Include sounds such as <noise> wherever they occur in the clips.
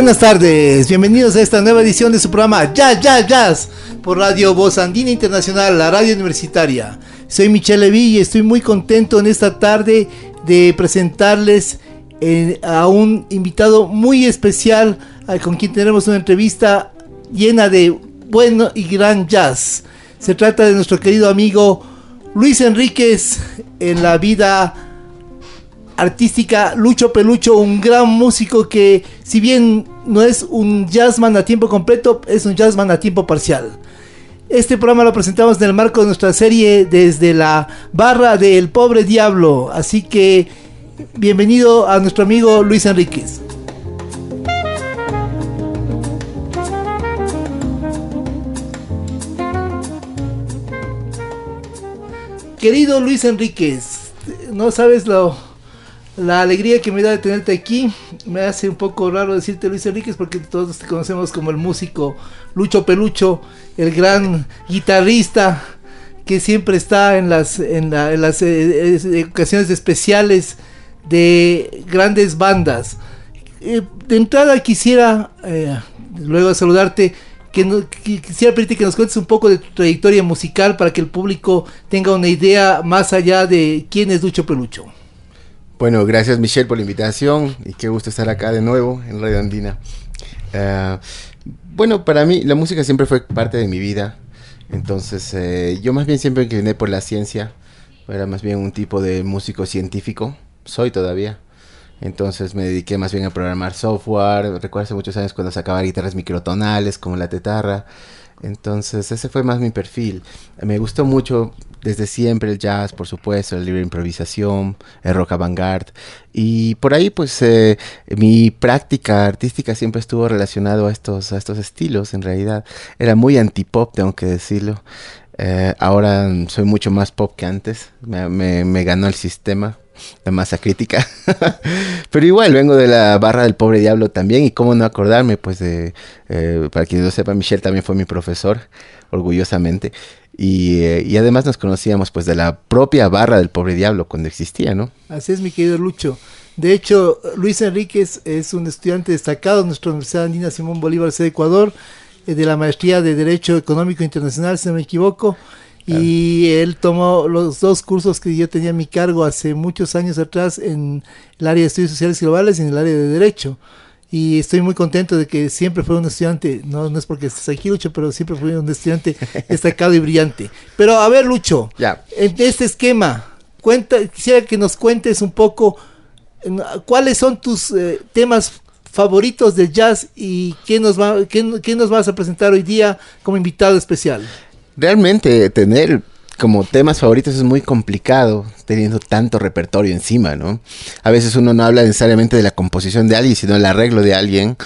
Buenas tardes, bienvenidos a esta nueva edición de su programa Jazz, Jazz, Jazz por Radio Voz Andina Internacional, la radio universitaria. Soy Michelle Levy y estoy muy contento en esta tarde de presentarles eh, a un invitado muy especial con quien tenemos una entrevista llena de bueno y gran jazz. Se trata de nuestro querido amigo Luis Enríquez en la vida artística Lucho Pelucho, un gran músico que si bien no es un jazzman a tiempo completo, es un jazzman a tiempo parcial. Este programa lo presentamos en el marco de nuestra serie desde la barra del pobre diablo, así que bienvenido a nuestro amigo Luis Enríquez. Querido Luis Enríquez, no sabes lo, la alegría que me da de tenerte aquí. Me hace un poco raro decirte Luis Enríquez porque todos te conocemos como el músico Lucho Pelucho, el gran guitarrista que siempre está en las, en, las eh, eh, ocasiones especiales de grandes bandas. Eh, de entrada quisiera, luego de saludarte, que, quisiera pedirte que nos cuentes un poco de tu trayectoria musical para que el público tenga una idea más allá de quién es Lucho Pelucho. Bueno, gracias Michelle por la invitación y qué gusto estar acá de nuevo en Radio Andina. Uh, bueno, para mí la música siempre fue parte de mi vida, entonces eh, yo más bien siempre incliné por la ciencia, era más bien un tipo de músico científico, soy todavía. Entonces me dediqué más bien a programar software. Recuerdo hace muchos años cuando sacaba guitarras microtonales como la tetarra. Entonces ese fue más mi perfil. Me gustó mucho desde siempre el jazz, por supuesto, la libre improvisación, el rock avant-garde. Y por ahí, pues, eh, mi práctica artística siempre estuvo relacionado a estos, a estos estilos, en realidad. Era muy anti-pop, tengo que decirlo. Eh, ahora soy mucho más pop que antes. Me, me ganó el sistema, la masa crítica. <laughs> Pero igual, vengo de la barra del pobre diablo también. Y cómo no acordarme, pues, de, eh, para quien no sepa, Michelle también fue mi profesor, orgullosamente. Eh, y, además nos conocíamos pues de la propia barra del pobre diablo cuando existía, ¿no? Así es, mi querido Lucho. De hecho, Luis Enríquez es un estudiante destacado de nuestra Universidad Andina Simón Bolívar C de Ecuador, eh, de la maestría de Derecho Económico Internacional, si no me equivoco. Y él tomó los dos cursos que yo tenía a mi cargo hace muchos años atrás en el área de estudios sociales globales y en el área de derecho y estoy muy contento de que siempre fue un estudiante, no, no es porque estés aquí Lucho, pero siempre fue un estudiante <laughs> destacado y brillante. Pero a ver Lucho, en este esquema, cuenta, quisiera que nos cuentes un poco cuáles son tus eh, temas favoritos del jazz y qué nos, va, qué, qué nos vas a presentar hoy día como invitado especial. Realmente tener como temas favoritos es muy complicado teniendo tanto repertorio encima, ¿no? A veces uno no habla necesariamente de la composición de alguien, sino del arreglo de alguien.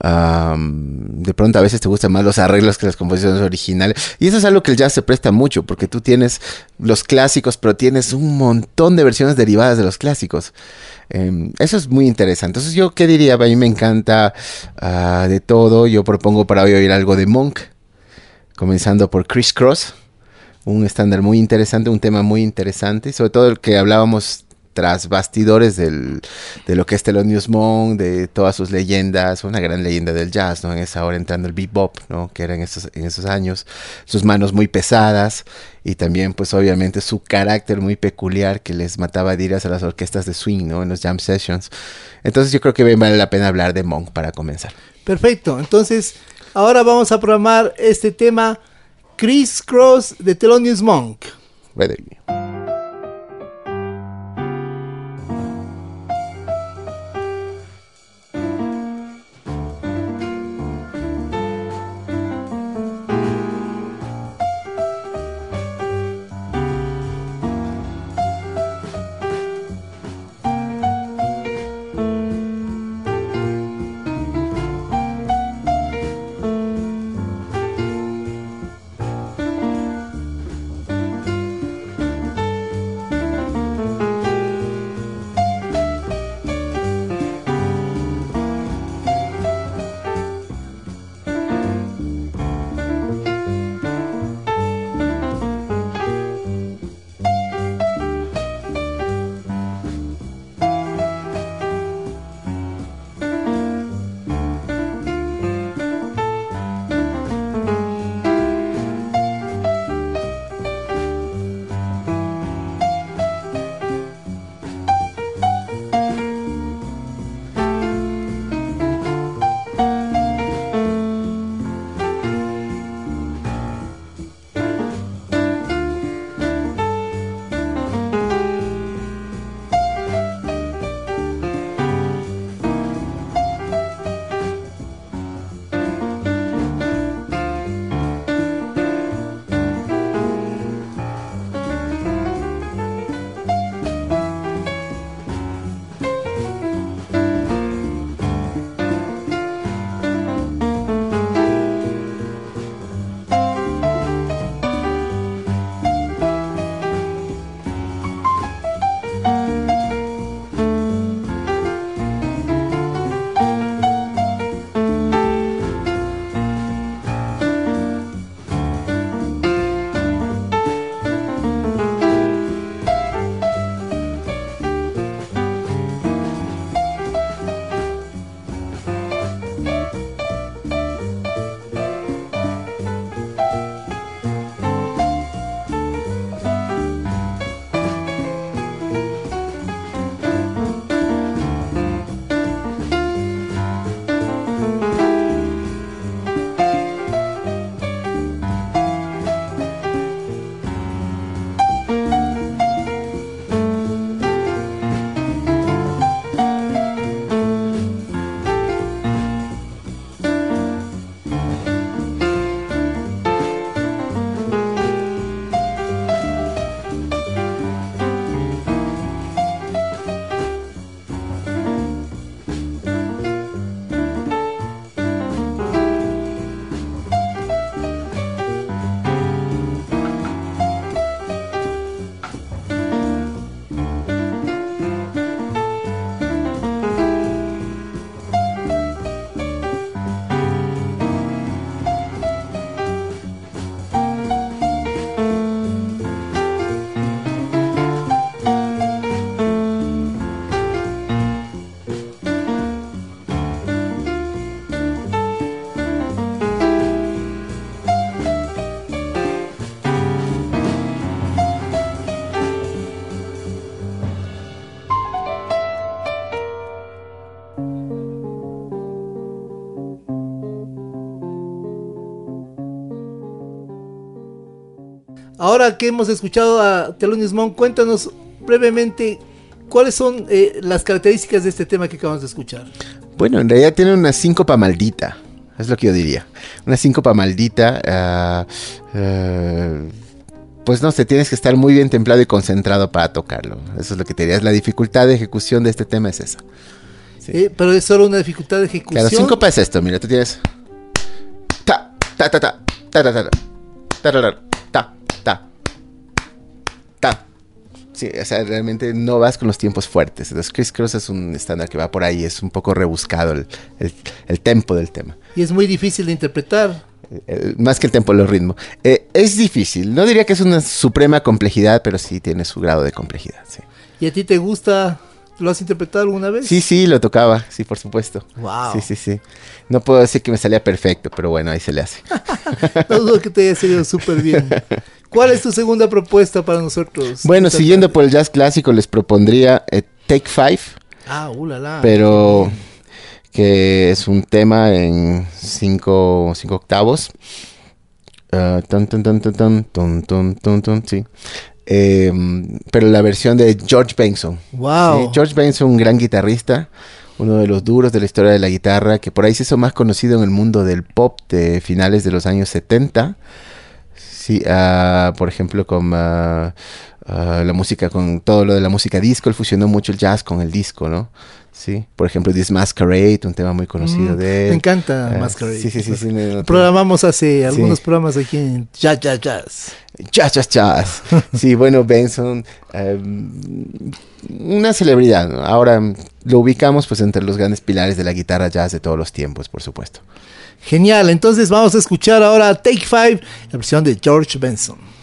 de pronto a veces te gustan más los arreglos que las composiciones originales. Y eso es algo que el jazz se presta mucho, porque tú tienes los clásicos, pero tienes un montón de versiones derivadas de los clásicos. Em, eso es muy interesante. Entonces yo, ¿qué diría? A mí me encanta ah, de todo. Yo propongo para hoy oír algo de Monk, comenzando por Chris Cross un estándar muy interesante, un tema muy interesante, sobre todo el que hablábamos tras bastidores del, de lo que es Thelonious Monk, de todas sus leyendas, una gran leyenda del jazz, ¿no? En esa hora entrando el bebop, ¿no? Que era en esos, en esos años, sus manos muy pesadas y también pues obviamente su carácter muy peculiar que les mataba diras a las orquestas de swing, ¿no? En los jam sessions. Entonces yo creo que vale la pena hablar de Monk para comenzar. Perfecto, entonces ahora vamos a programar este tema Chris Cross de Thelonious Monk. Ready. Ahora que hemos escuchado a Thelonious Monk, cuéntanos brevemente cuáles son eh, las características de este tema que acabamos de escuchar. Bueno, en realidad tiene una síncopa maldita. Es lo que yo diría. Una síncopa maldita. ah, eh, pues no sé, tienes que estar muy bien templado y concentrado para tocarlo. Eso es lo que te diría. La dificultad de ejecución de este tema es esa. Sí. Eh, pero es solo una dificultad de ejecución. Claro, síncopa es esto. Mira, tú tienes. Ta, ta, ta, ta, ta, ta, ta, ta, ta, ta, ta, ta, Sí, o sea, realmente no vas con los tiempos fuertes. Entonces, Chris Cross es un estándar que va por ahí. Es un poco rebuscado el, el, el tempo del tema. Y es muy difícil de interpretar. Eh, más que el tempo, los ritmos. Eh, es difícil. No diría que es una suprema complejidad, pero sí tiene su grado de complejidad. Sí, ¿Y a ti te gusta? ¿Lo has interpretado alguna vez? sí, sí lo tocaba. Sí, por supuesto. Wow. Sí, sí, sí. No puedo decir que me salía perfecto, pero bueno, ahí se le hace. <laughs> No dudo que te haya salido <laughs> súper bien. ¿Cuál es tu segunda propuesta para nosotros? Bueno, siguiendo por el jazz clásico, les propondría eh, Take Five, Ah, uh, la, la. pero que es un tema en cinco, cinco octavos. Ah, tan, tan, tan, tan, tan, tun, tun, tun, tun, sí. Eh, pero la versión de George Benson. Wow. Sí, George Benson, un gran guitarrista, uno de los duros de la historia de la guitarra, que por ahí se hizo más conocido en el mundo del pop de finales de los años 70. Sí, ah, por ejemplo, con ah, la música, con todo lo de la música disco, él fusionó mucho el jazz con el disco, ¿no? Sí, por ejemplo, This Masquerade, un tema muy conocido Mm, de él. Me encanta Masquerade. Sí, sí, sí. sí, Programamos hace algunos programas aquí en Jazz, Jazz, Jazz. Jazz, jazz, jazz. <laughs> Sí, bueno, Benson, eh, una celebridad. Ahora lo ubicamos pues entre los grandes pilares de la guitarra jazz de todos los tiempos, por supuesto. Genial, entonces vamos a escuchar ahora Take Five, la versión de George Benson.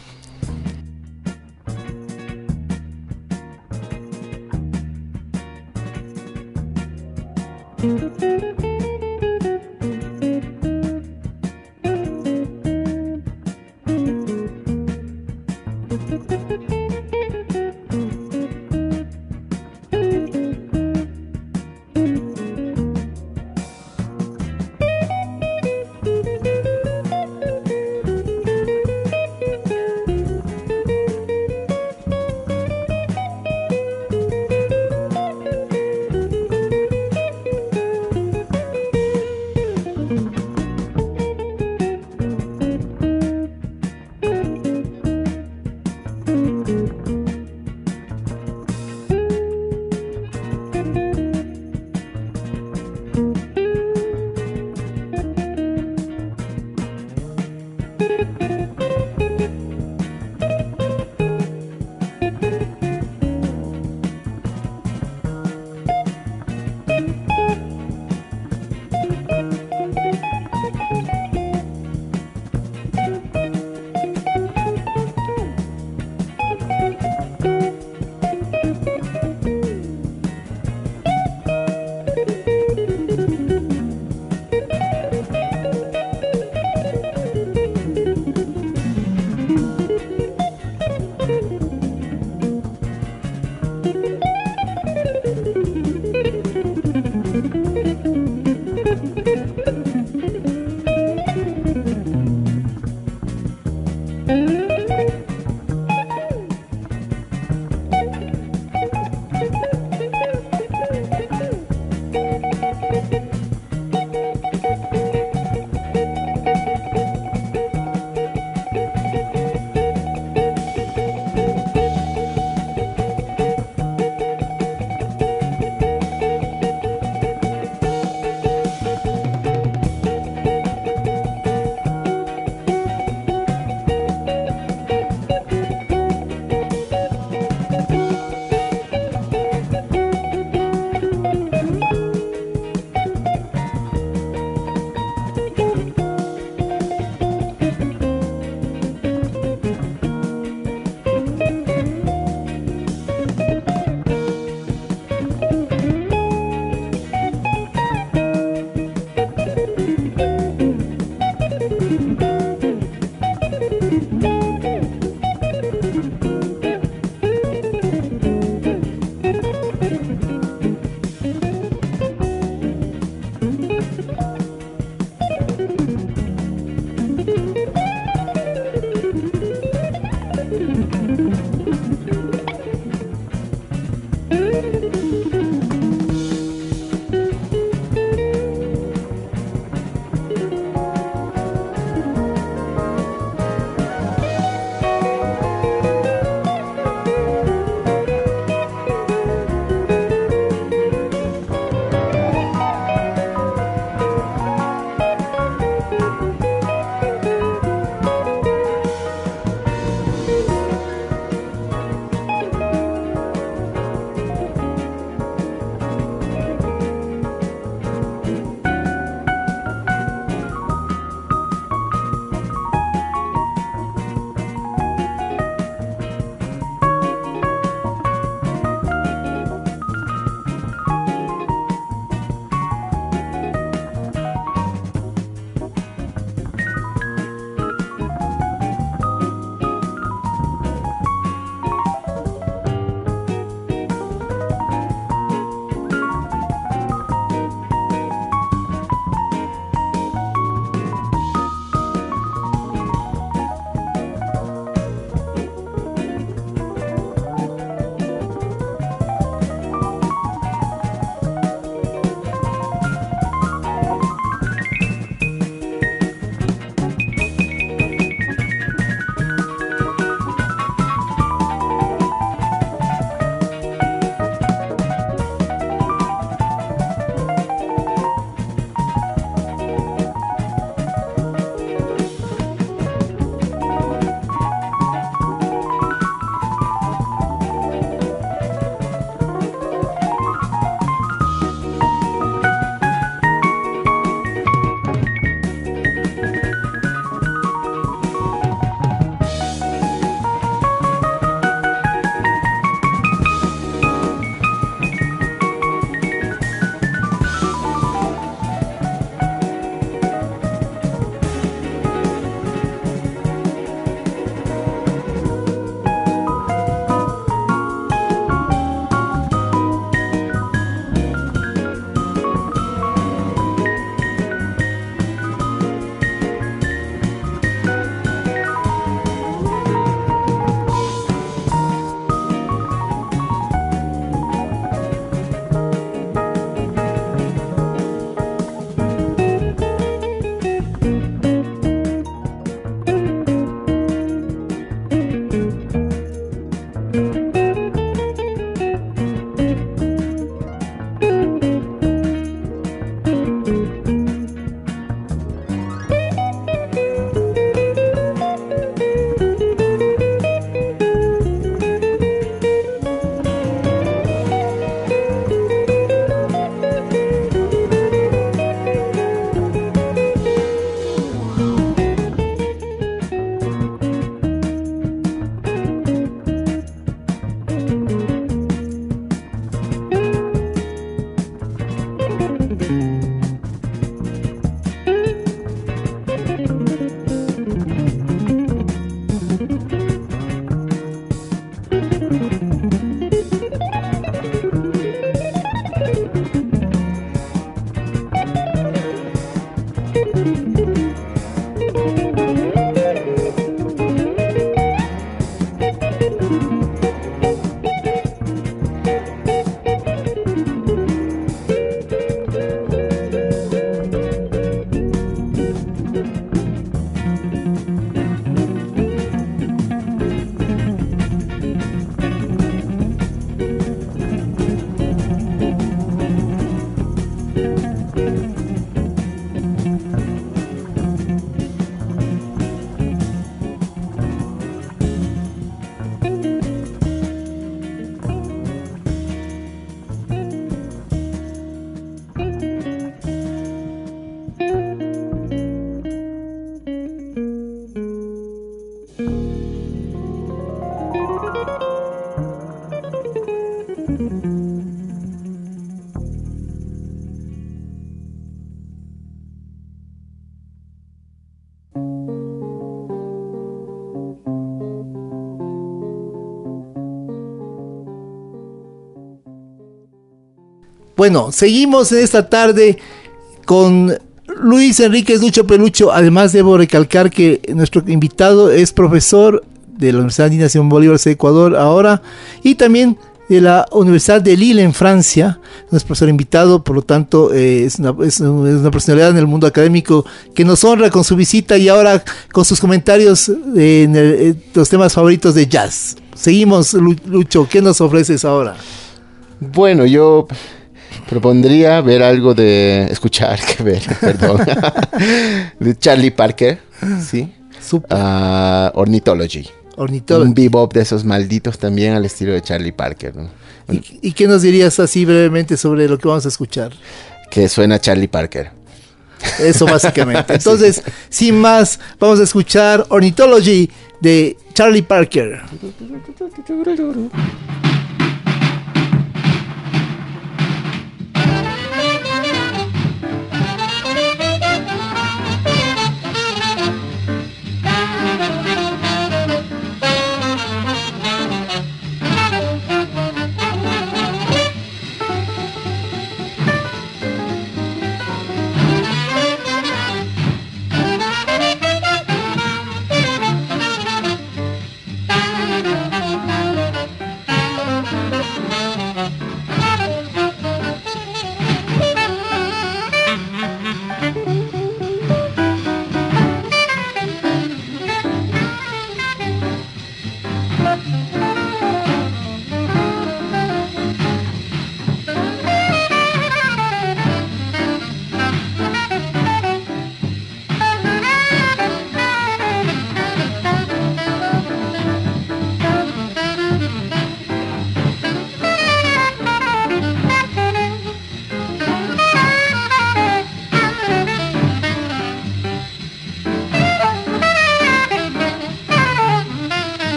grande. Bueno, seguimos en esta tarde con Luis Enrique Lucho Pelucho. Además, debo recalcar que nuestro invitado es profesor de la Universidad de Nación Bolívar de Ecuador ahora y también de la Universidad de Lille en Francia. Es profesor invitado, por lo tanto, eh, es, una, personalidad en el mundo académico que nos honra con su visita y ahora con sus comentarios en, el, en los temas favoritos de jazz. Seguimos, Lucho, ¿qué nos ofreces ahora? Bueno, yo propondría ver algo de escuchar, <laughs> que ver, perdón, de Charlie Parker, sí, uh, Ornithology. Ornithology. Un bebop de esos malditos también al estilo de Charlie Parker. ¿no? ¿Y, ¿Y, qué nos dirías así brevemente sobre lo que vamos a escuchar? Que suena Charlie Parker. Eso básicamente. <laughs> Entonces, sí. sin más, vamos a escuchar Ornithology de Charlie Parker. <laughs>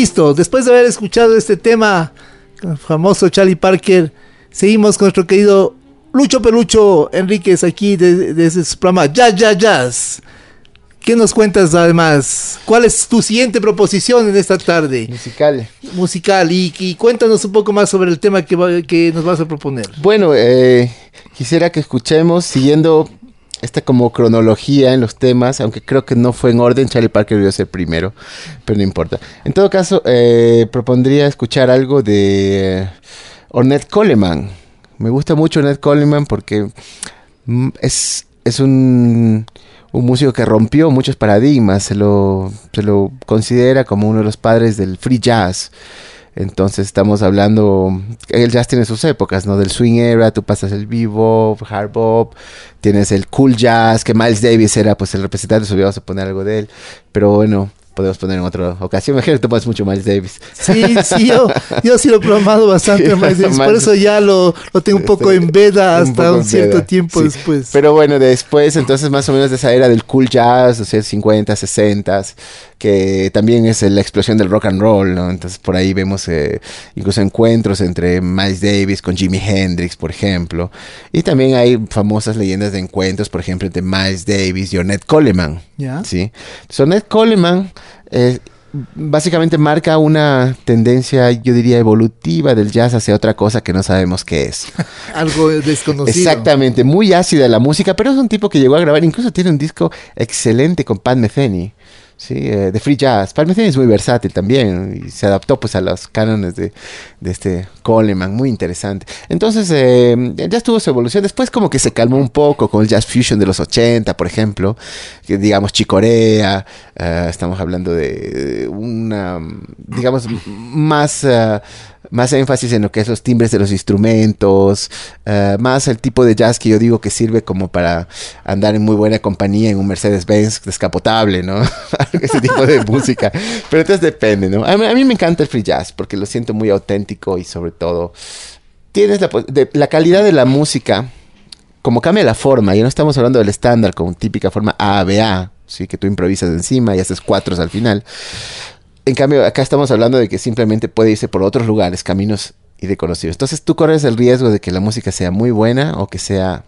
Listo, después de haber escuchado este tema, el famoso Charlie Parker, seguimos con nuestro querido Lucho Pelucho Enríquez aquí desde de, su programa Jazz Jazz Jazz. ¿Qué nos cuentas además? ¿Cuál es tu siguiente proposición en esta tarde? Musical. Musical. Y, y cuéntanos un poco más sobre el tema que, va, que nos vas a proponer. Bueno, eh, quisiera que escuchemos siguiendo esta como cronología en los temas, aunque creo que no fue en orden, Charlie Parker debió ser primero, pero no importa. En todo caso, eh, propondría escuchar algo de Ornette Coleman. Me gusta mucho Ornette Coleman porque mm, es, es un, un, músico que rompió muchos paradigmas, se lo, se lo considera como uno de los padres del free jazz. Entonces estamos hablando, el jazz tiene sus épocas, ¿no? Del swing era, tú pasas el bebop, hard bop, tienes el cool jazz, que Miles Davis era pues el representante, vamos a poner algo de él, pero bueno, podemos poner en otra ocasión. Me imagino que tomas mucho Miles Davis. Sí, sí, yo, yo sí lo he programado bastante Miles Davis. Por eso ya lo, lo tengo un poco en veda hasta un, cierto tiempo sí. después. Pero bueno, después, entonces más o menos de esa era del cool jazz, o sea, 50, 60, que también es la explosión del rock and roll, ¿no? Entonces por ahí vemos eh, incluso encuentros entre Miles Davis con Jimi Hendrix, por ejemplo. Y también hay famosas leyendas de encuentros, por ejemplo, entre Miles Davis y Ornette Coleman. ¿Ya? ¿sí? Ornette Coleman... Eh, básicamente marca una tendencia, yo diría, evolutiva del jazz hacia otra cosa que no sabemos qué es. <laughs> Algo desconocido. Exactamente, muy ácida la música, pero es un tipo que llegó a grabar, incluso tiene un disco excelente con Pat Metheny. Sí, eh, de free jazz. Pat Metheny es muy versátil también y se adaptó pues a los cánones de, de este Coleman, muy interesante. Entonces, eh, ya estuvo su evolución. Después como que se calmó un poco con el jazz fusion de los 80, por ejemplo, digamos Chicorea, uh, estamos hablando de una, digamos, más... Uh, más énfasis en lo que es los timbres de los instrumentos, uh, más el tipo de jazz que yo digo que sirve como para andar en muy buena compañía en un Mercedes-Benz descapotable, ¿no? <laughs> Ese tipo de música. Pero entonces depende, ¿no? A mí, a mí, me encanta el free jazz porque lo siento muy auténtico y sobre todo tienes la, de, la calidad de la música, como cambia la forma, ya no estamos hablando del estándar con típica forma A-B-A, ¿sí? que tú improvisas encima y haces cuatros al final. En cambio, acá estamos hablando de que simplemente puede irse por otros lugares, caminos irreconocidos. Entonces tú corres el riesgo de que la música sea muy buena o que sea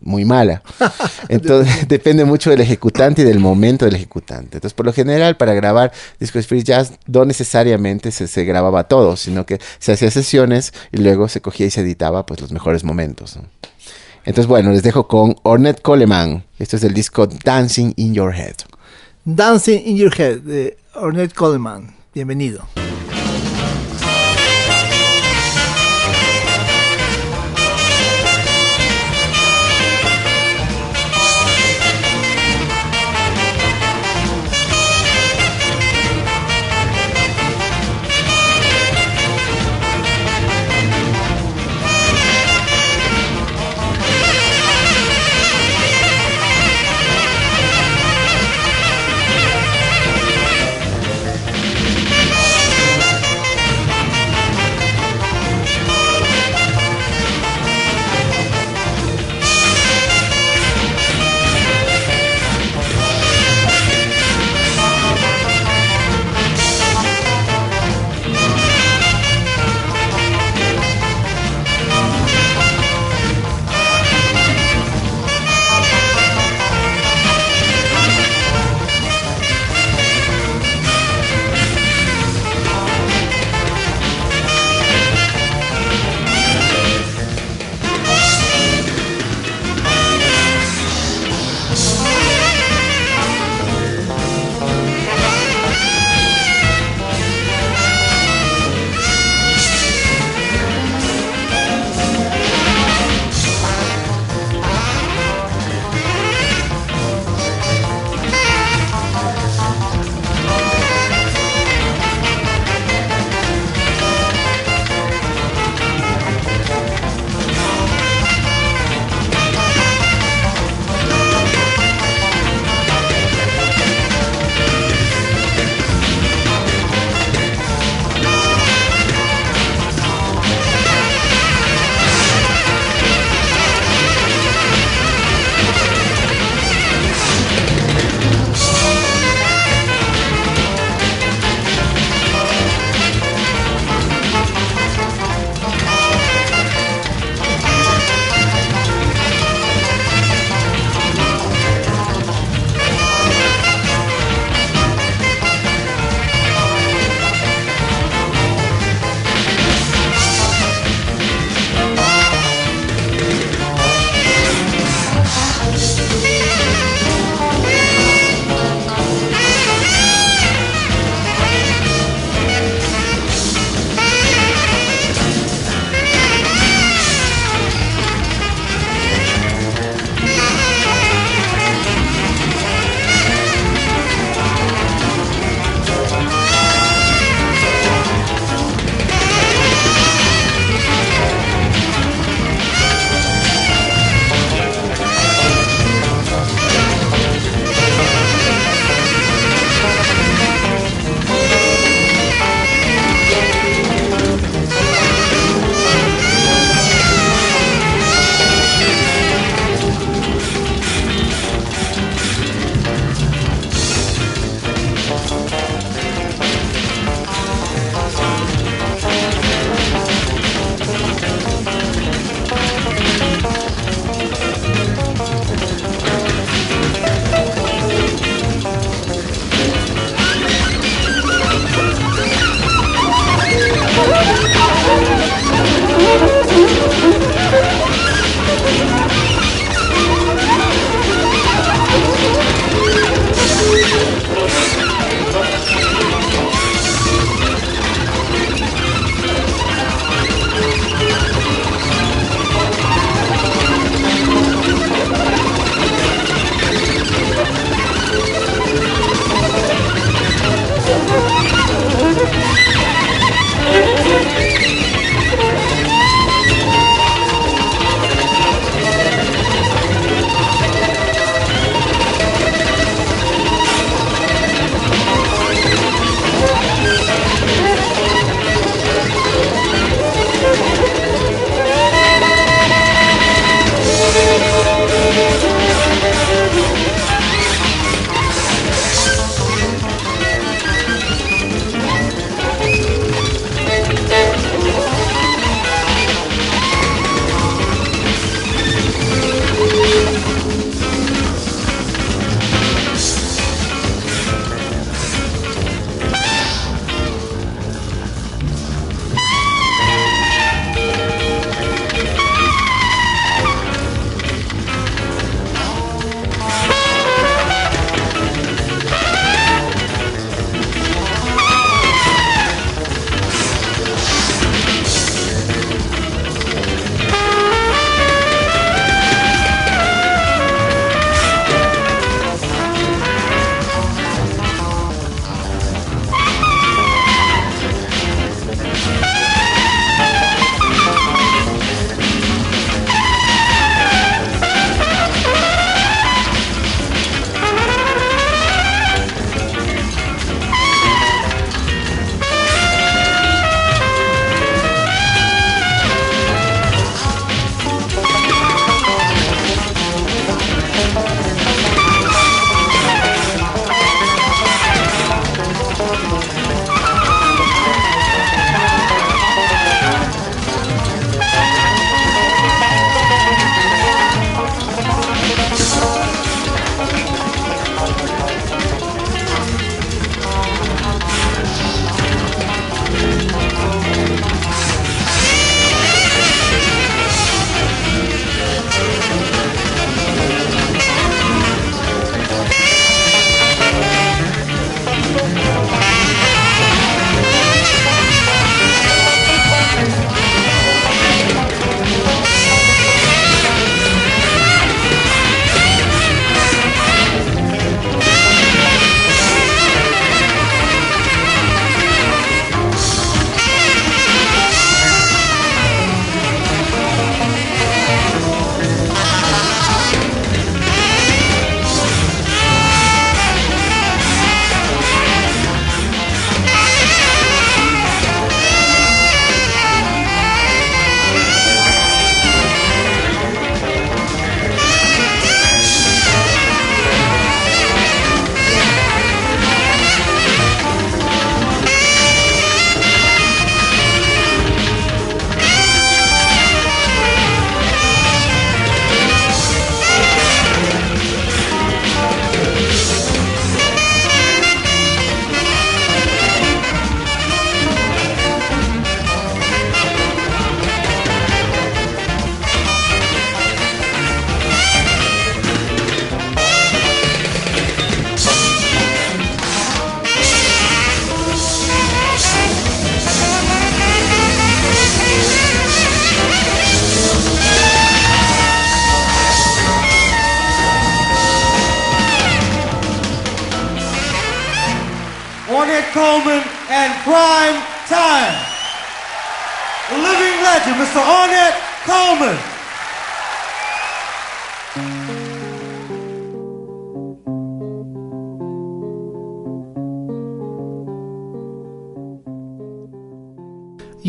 muy mala. <laughs> Entonces <laughs> depende mucho del ejecutante y del momento del ejecutante. Entonces, por lo general, para grabar discos free jazz no necesariamente se, se grababa todo, sino que se hacía sesiones y luego se cogía y se editaba pues los mejores momentos. ¿no? Entonces, bueno, les dejo con Ornette Coleman. Esto es del disco Dancing in Your Head. Dancing in Your Head de Ornette Coleman. Bienvenido.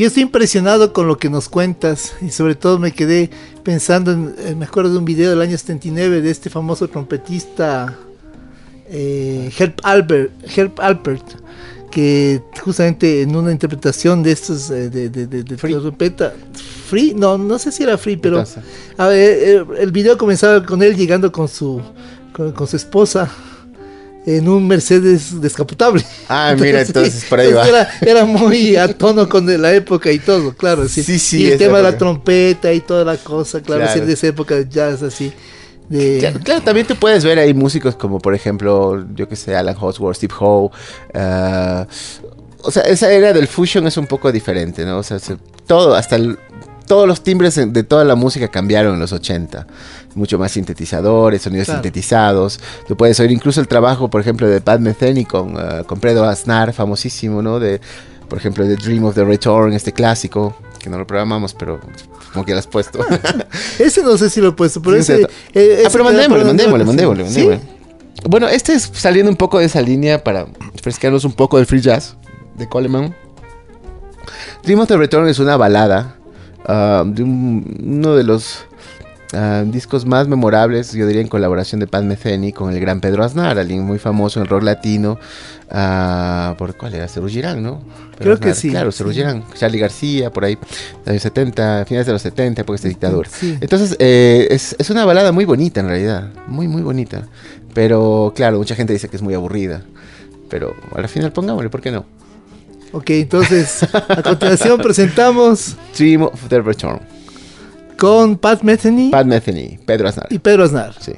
Yo estoy impresionado con lo que nos cuentas y sobre todo me quedé pensando, en, eh, me acuerdo de un video del año 79 de este famoso trompetista eh, Herb Albert, Herb Alpert, que justamente en una interpretación de estos eh, de, de, de, de trompeta, free, no, no sé si era free, pero a ver, el video comenzaba con él llegando con su con, con su esposa en un Mercedes descapotable. Ah, <laughs> mira, entonces por ahí va. Era, era, muy a tono con la época y todo, claro. Sí, sí. sí y el tema de la trompeta y toda la cosa, claro, claro. de esa época de jazz así. De... Claro, claro, también tú puedes ver ahí músicos como, por ejemplo, yo que sé, Alan Hosworth, Steve Howe. Uh, o sea, esa era del fusion es un poco diferente, ¿no? O sea, se, todo, hasta el, todos los timbres de toda la música cambiaron en los 80. Mucho más sintetizadores, sonidos claro. sintetizados. Tú puedes oír incluso el trabajo, por ejemplo, de Pat Metheny con, uh, con Fredo Aznar, famosísimo, ¿no? De, por ejemplo, The Dream of the Return, este clásico, que no lo programamos, pero como que lo has puesto. <laughs> ese no sé si lo he puesto, pero sí, ese... Eh, ah, pero mandémosle, mandémosle, mandémosle, mandémosle. ¿Sí? Bueno, este es saliendo un poco de esa línea para frescarnos un poco del free jazz de Coleman. Dream of the Return es una balada Uh, de un, uno de los uh, discos más memorables, yo diría en colaboración de Pat Metheny con el gran Pedro Aznar, alguien muy famoso en el rock latino. Uh, ¿Por cuál era? Cerú Girán, ¿no? Pedro Creo Aznar, que sí. Claro, Cerú sí. Girán, Charlie García, por ahí, años 70, finales de los 70, porque este dictador. Sí. Entonces, eh, es, es una balada muy bonita en realidad, muy, muy bonita. Pero claro, mucha gente dice que es muy aburrida. Pero al final pongámosle, ¿por qué no? Ok, entonces a continuación presentamos Dream of the Return con Pat Metheny, Pat Metheny, Pedro Aznar y Pedro Aznar. Sí.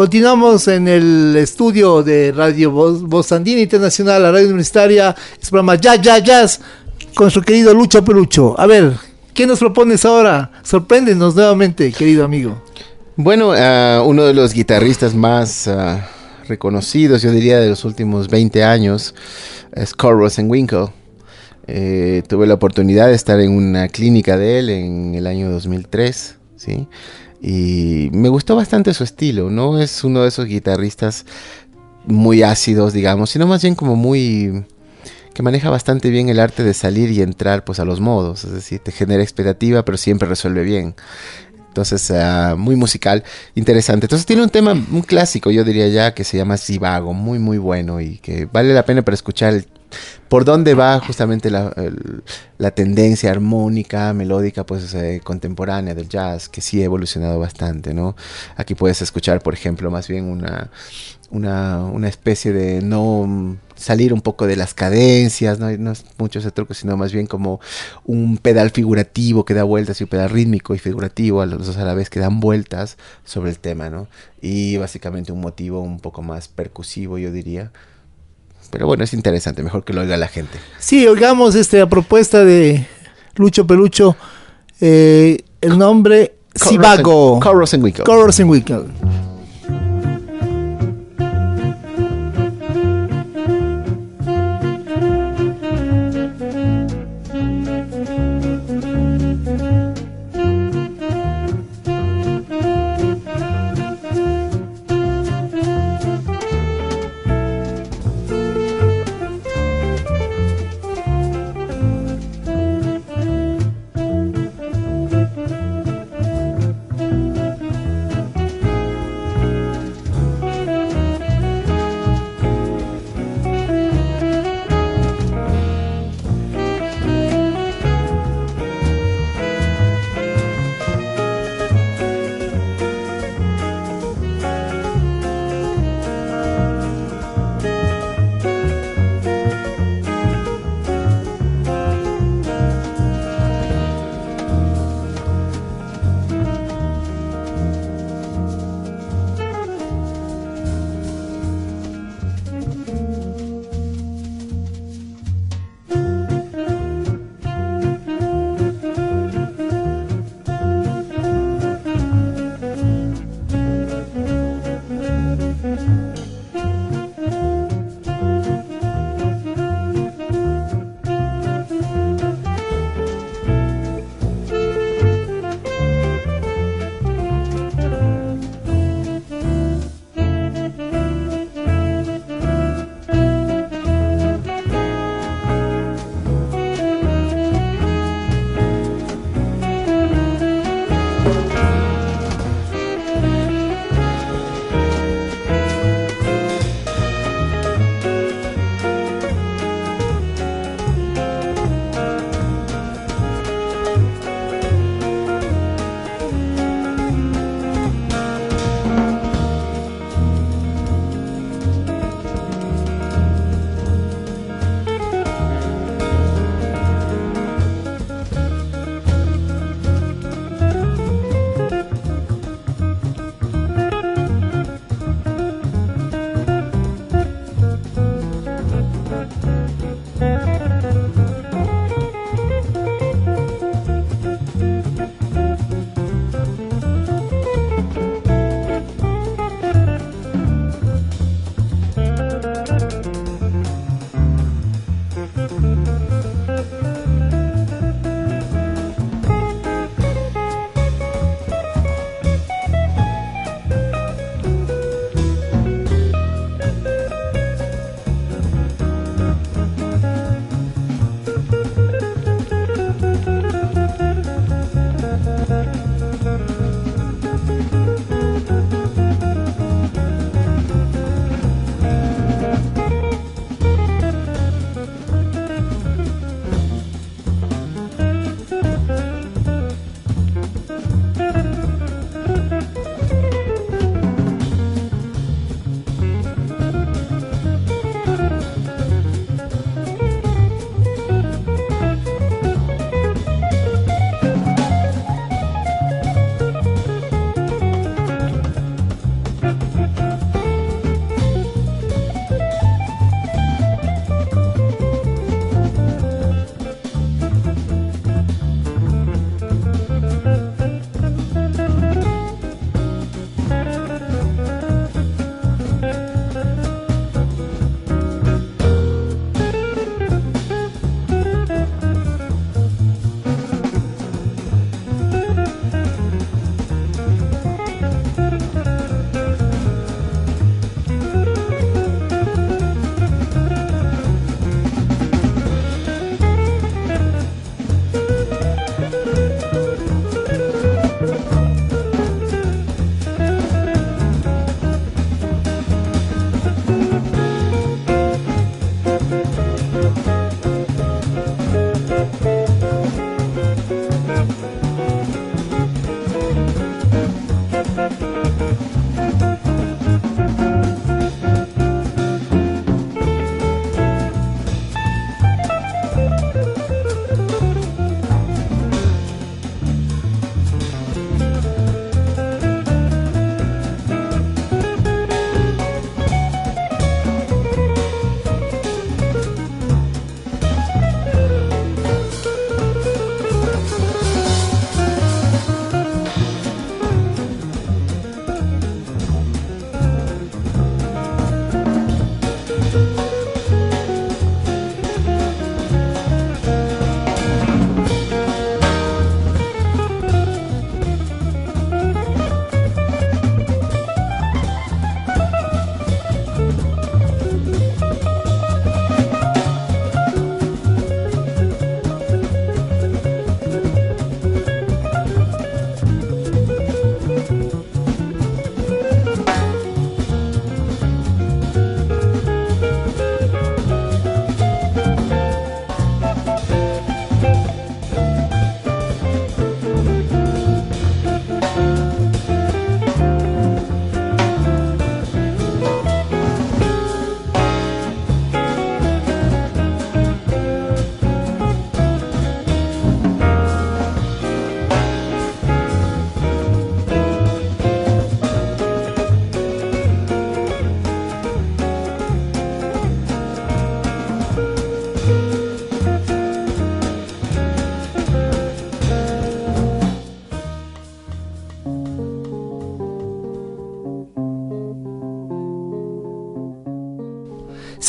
Continuamos en el estudio de Radio Voz, Andina Internacional, la radio universitaria, es programa Ya Ya Jazz con nuestro querido Lucho Pelucho. A ver, ¿qué nos propones ahora? Sorpréndenos nuevamente, querido amigo. Bueno, uh, uno de los guitarristas más uh, reconocidos, yo diría, de los últimos 20 años, es Carl Rosenwinkel. Eh, tuve la oportunidad de estar en una clínica de él en el año 2003, ¿sí? Y me gustó bastante su estilo, no es uno de esos guitarristas muy ácidos, digamos, sino más bien como muy que maneja bastante bien el arte de salir y entrar pues a los modos, es decir, te genera expectativa pero siempre resuelve bien. Entonces, uh, muy musical, interesante. Entonces tiene un tema, un clásico, yo diría ya, que se llama Zivago, muy, muy bueno y que vale la pena para escuchar el por dónde va justamente la, tendencia armónica, melódica, pues eh, contemporánea del jazz, que sí ha evolucionado bastante, ¿no? Aquí puedes escuchar, por ejemplo, más bien una, una, especie de no salir un poco de las cadencias, no, no es mucho ese truco, sino más bien como un pedal figurativo que da vueltas y un pedal rítmico y figurativo a los dos a la vez que dan vueltas sobre el tema, ¿no? Y básicamente un motivo un poco más percusivo, yo diría, pero bueno, es interesante, mejor que lo oiga la gente. Sí, oigamos este, propuesta de Lucho Pelucho, eh, el nombre Sivago. Carl Rosenwinkel. Carl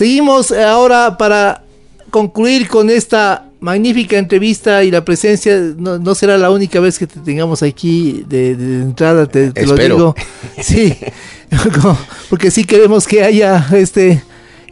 Seguimos ahora para concluir con esta magnífica entrevista y la presencia. No, será la única vez que te tengamos aquí de, entrada, te, te lo digo. Sí, <laughs> porque sí queremos que haya este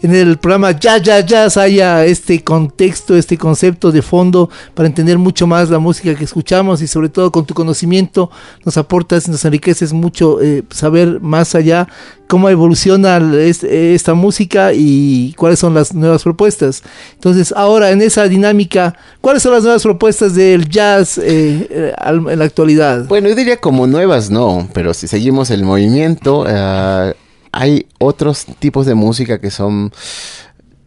en el programa Ya Ya Jazz haya este contexto, este concepto de fondo para entender mucho más la música que escuchamos y sobre todo con tu conocimiento nos aportas, nos enriqueces mucho eh, saber más allá cómo evoluciona esta música y cuáles son las nuevas propuestas. Entonces, ahora en esa dinámica, ¿cuáles son las nuevas propuestas del jazz eh, eh, en la actualidad? Bueno, yo diría como nuevas no, pero si seguimos el movimiento, hay otros tipos de música que son,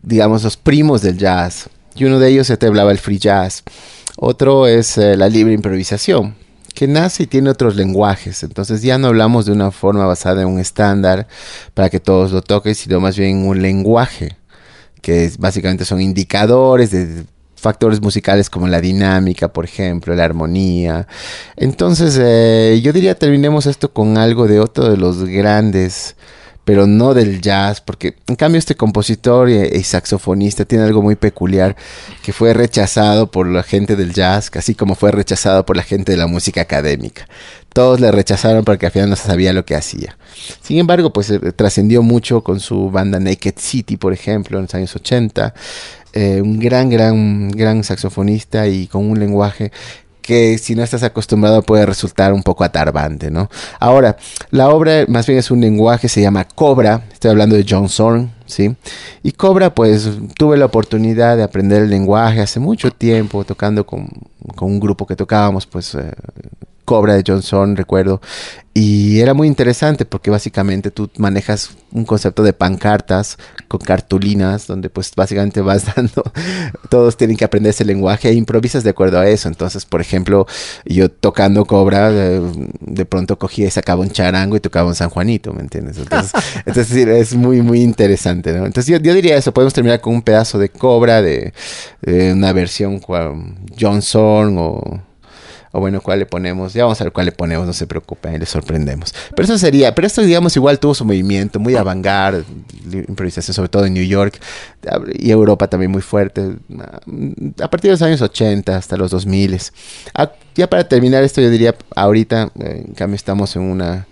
digamos, los primos del jazz. Y uno de ellos se te hablaba el free jazz. Otro es eh, la libre improvisación, que nace y tiene otros lenguajes. Entonces ya no hablamos de una forma basada en un estándar para que todos lo toquen, sino más bien un lenguaje, que básicamente son indicadores de factores musicales como la dinámica, por ejemplo, la armonía. Entonces, eh, yo diría terminemos esto con algo de otro de los grandes pero no del jazz, porque en cambio este compositor y, saxofonista tiene algo muy peculiar que fue rechazado por la gente del jazz, así como fue rechazado por la gente de la música académica. Todos le rechazaron porque al final no sabía lo que hacía. Sin embargo, pues eh, trascendió mucho con su banda Naked City, por ejemplo, en los años 80. Eh, un gran, gran, gran saxofonista y con un lenguaje que si no estás acostumbrado puede resultar un poco atarbante, ¿no? Ahora, la obra más bien es un lenguaje, se llama Cobra, estoy hablando de John Zorn, ¿sí? Y Cobra, pues tuve la oportunidad de aprender el lenguaje hace mucho tiempo, tocando con, un grupo que tocábamos, pues eh, Cobra de Johnson, recuerdo. Y era muy interesante porque básicamente tú manejas un concepto de pancartas con cartulinas, donde pues básicamente vas <laughs> dando, todos tienen que aprender ese lenguaje e improvisas de acuerdo a eso. Entonces, por ejemplo, yo tocando Cobra, de, pronto cogía y sacaba un charango y tocaba un San Juanito, ¿me entiendes? Entonces, <laughs> es muy, muy interesante, ¿no? Entonces yo, diría eso, podemos terminar con un pedazo de Cobra, de, de una versión Johnson o o bueno, cuál le ponemos, ya vamos a ver cuál le ponemos, no se preocupen, le sorprendemos. Pero eso sería, pero esto digamos igual tuvo su movimiento muy avant improvisación sobre todo en New York y Europa también muy fuerte, a partir de los años 80 hasta los 2000. Ah, ya para terminar esto yo diría, ahorita eh, en cambio estamos en una...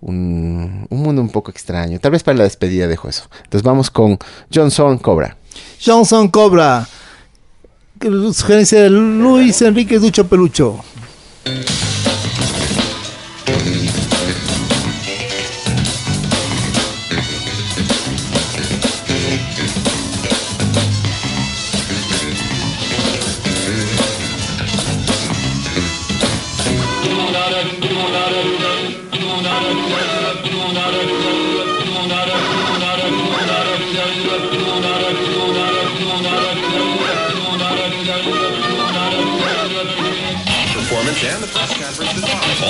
Un, mundo un poco extraño. Tal vez para la despedida dejo eso. Entonces vamos con Johnson Cobra. Johnson Cobra sugerencia de Luis Enrique Ducho Pelucho.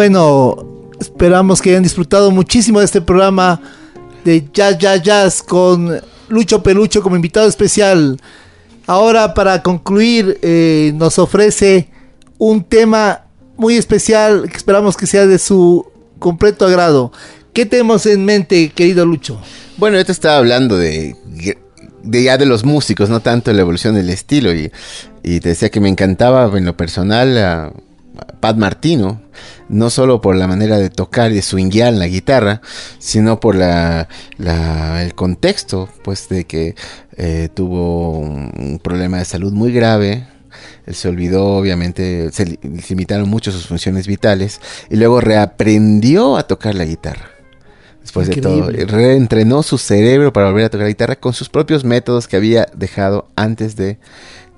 Bueno, esperamos que hayan disfrutado muchísimo de este programa de Jazz Jazz Jazz con Lucho Pelucho como invitado especial. Ahora para concluir eh, nos ofrece un tema muy especial que esperamos que sea de su completo agrado. ¿Qué tenemos en mente, querido Lucho? Bueno, yo te estaba hablando de, de ya de los músicos, no tanto de la evolución del estilo. Y, te decía que me encantaba en lo personal a Pat Martino, no solo por la manera de tocar y de swinguear la guitarra, sino por la, la- el contexto, pues de que eh, tuvo un, problema de salud muy grave. Él se olvidó, obviamente, se li- limitaron mucho sus funciones vitales y luego reaprendió a tocar la guitarra. Después de todo, reentrenó su cerebro para volver a tocar la guitarra con sus propios métodos que había dejado antes de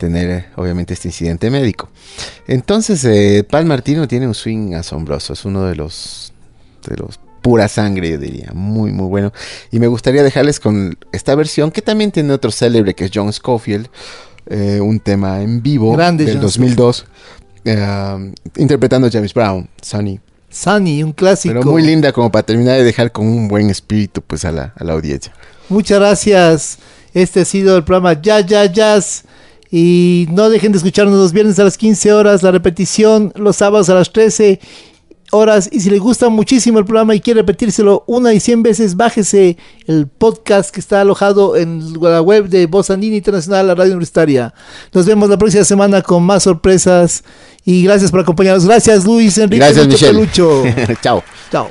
tener, eh, obviamente, este incidente médico. Entonces, eh, Pal Martino tiene un swing asombroso, es uno de los, de los pura sangre, yo diría, muy, muy bueno. Y me gustaría dejarles con esta versión que también tiene otro célebre que es John Scofield, eh, un tema en vivo Grande del John 2002, eh, interpretando a James Brown, Sonny. Sunny, un clásico. Pero muy linda como para terminar de dejar con un buen espíritu pues a la, a la audiencia. Muchas gracias. Este ha sido el programa Jazz Jazz Jazz. Y no dejen de escucharnos los viernes a las 15 horas, la repetición los sábados a las 13 horas. Y si les gusta muchísimo el programa y quiere repetírselo una y cien veces, bájese el podcast que está alojado en la web de Voz Andina Internacional, la radio universitaria. Nos vemos la próxima semana con más sorpresas. Y gracias por acompañarnos. Gracias, Luis Enrique Gracias, Michelle. <laughs> Chao. Chao.